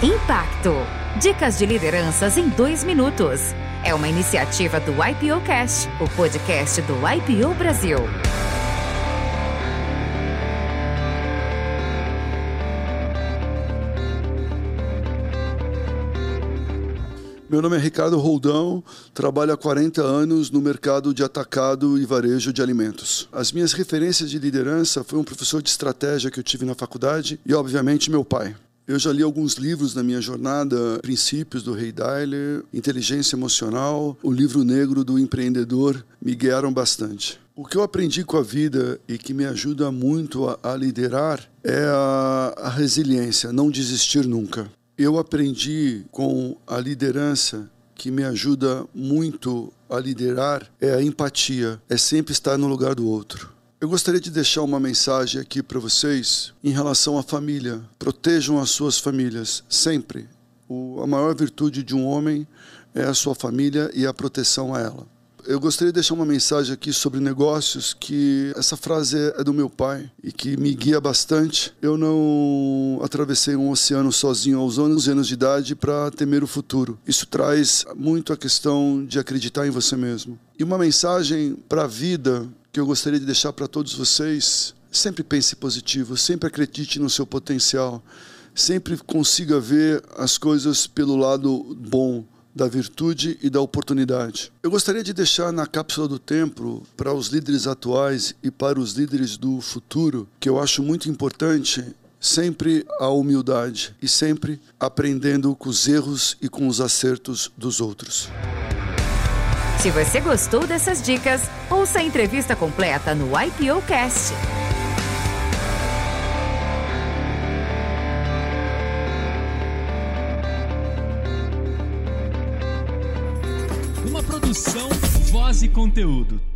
Impacto. Dicas de lideranças em dois minutos. É uma iniciativa do IPO Cast, o podcast do IPO Brasil. Meu nome é Ricardo Roldão, trabalho há 40 anos no mercado de atacado e varejo de alimentos. As minhas referências de liderança foi um professor de estratégia que eu tive na faculdade e, obviamente, meu pai. Eu já li alguns livros na minha jornada, Princípios do Rei Dailer, Inteligência Emocional, o livro negro do empreendedor me guiaram bastante. O que eu aprendi com a vida e que me ajuda muito a, a liderar é a, a resiliência, não desistir nunca eu aprendi com a liderança que me ajuda muito a liderar é a empatia, é sempre estar no lugar do outro. Eu gostaria de deixar uma mensagem aqui para vocês em relação à família. Protejam as suas famílias sempre. O, a maior virtude de um homem é a sua família e a proteção a ela. Eu gostaria de deixar uma mensagem aqui sobre negócios, que essa frase é do meu pai e que me guia bastante. Eu não atravessei um oceano sozinho aos 11 anos de idade para temer o futuro. Isso traz muito a questão de acreditar em você mesmo. E uma mensagem para a vida que eu gostaria de deixar para todos vocês: sempre pense positivo, sempre acredite no seu potencial, sempre consiga ver as coisas pelo lado bom da virtude e da oportunidade. Eu gostaria de deixar na cápsula do tempo para os líderes atuais e para os líderes do futuro, que eu acho muito importante, sempre a humildade e sempre aprendendo com os erros e com os acertos dos outros. Se você gostou dessas dicas, ouça a entrevista completa no IPO Cast. Uma produção, voz e conteúdo.